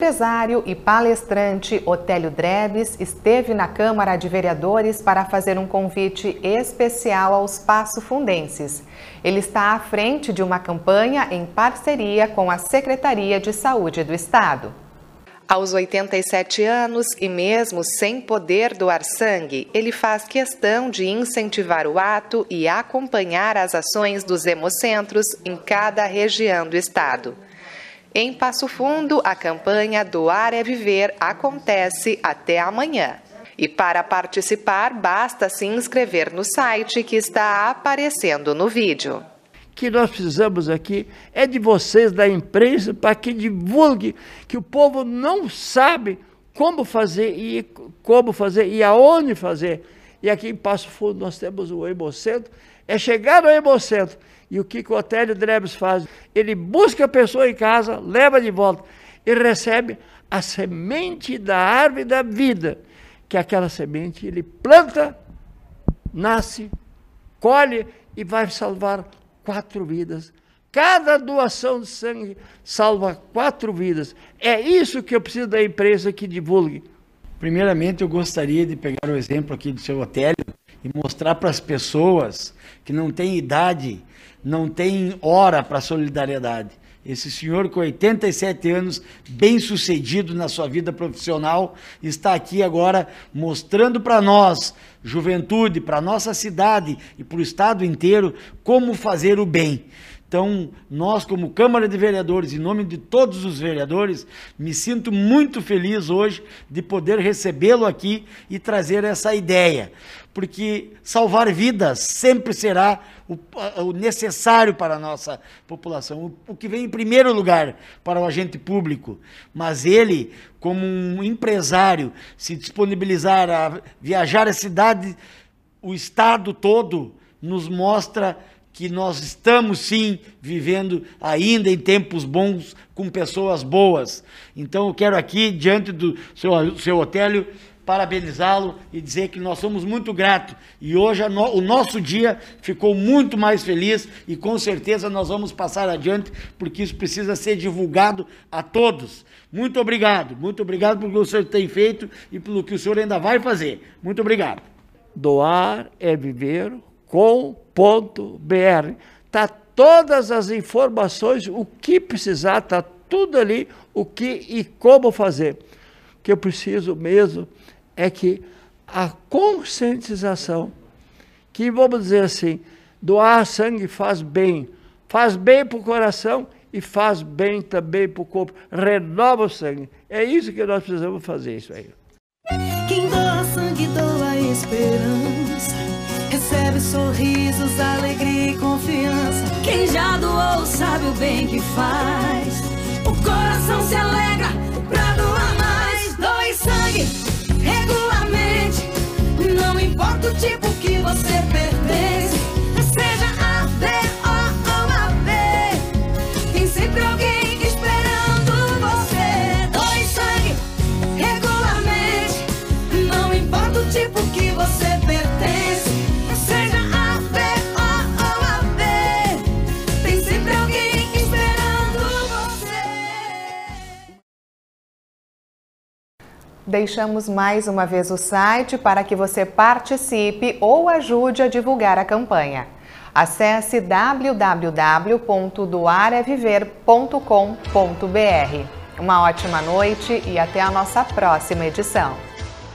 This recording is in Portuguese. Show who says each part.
Speaker 1: empresário e palestrante Otélio Drebes esteve na Câmara de Vereadores para fazer um convite especial aos passo-fundenses. Ele está à frente de uma campanha em parceria com a Secretaria de Saúde do Estado. Aos 87 anos e mesmo sem poder doar sangue, ele faz questão de incentivar o ato e acompanhar as ações dos hemocentros em cada região do estado. Em Passo Fundo, a campanha Doar é Viver acontece até amanhã. E para participar, basta se inscrever no site que está aparecendo no vídeo.
Speaker 2: Que nós precisamos aqui é de vocês, da imprensa, para que divulgue que o povo não sabe como fazer e como fazer e aonde fazer. E aqui em Passo Fundo nós temos o Hemocentro. É chegar no Hemocentro e o que, que o Otélio Drebes faz? Ele busca a pessoa em casa, leva de volta e recebe a semente da árvore da vida, que é aquela semente ele planta, nasce, colhe e vai salvar quatro vidas. Cada doação de sangue salva quatro vidas. É isso que eu preciso da empresa que divulgue.
Speaker 3: Primeiramente, eu gostaria de pegar o exemplo aqui do seu Otélio e mostrar para as pessoas que não têm idade não tem hora para solidariedade. Esse senhor com 87 anos, bem sucedido na sua vida profissional, está aqui agora mostrando para nós, juventude, para nossa cidade e para o estado inteiro, como fazer o bem. Então, nós, como Câmara de Vereadores, em nome de todos os vereadores, me sinto muito feliz hoje de poder recebê-lo aqui e trazer essa ideia. Porque salvar vidas sempre será o, o necessário para a nossa população, o, o que vem em primeiro lugar para o agente público. Mas ele, como um empresário, se disponibilizar a viajar a cidade, o estado todo, nos mostra que nós estamos sim vivendo ainda em tempos bons com pessoas boas. Então eu quero aqui, diante do seu, seu Otélio, parabenizá-lo e dizer que nós somos muito gratos. E hoje o nosso dia ficou muito mais feliz e com certeza nós vamos passar adiante, porque isso precisa ser divulgado a todos. Muito obrigado, muito obrigado pelo que o senhor tem feito e pelo que o senhor ainda vai fazer. Muito obrigado.
Speaker 2: Doar é viver com.br. Tá todas as informações, o que precisar, tá tudo ali, o que e como fazer. O que eu preciso mesmo é que a conscientização, que vamos dizer assim, doar sangue faz bem, faz bem para o coração e faz bem também para o corpo, renova o sangue. É isso que nós precisamos fazer, isso aí.
Speaker 4: Sabe o bem que faz. O coração se alegra pra doar mais. Doe sangue
Speaker 1: Deixamos mais uma vez o site para que você participe ou ajude a divulgar a campanha. Acesse www.doareviver.com.br. Uma ótima noite e até a nossa próxima edição.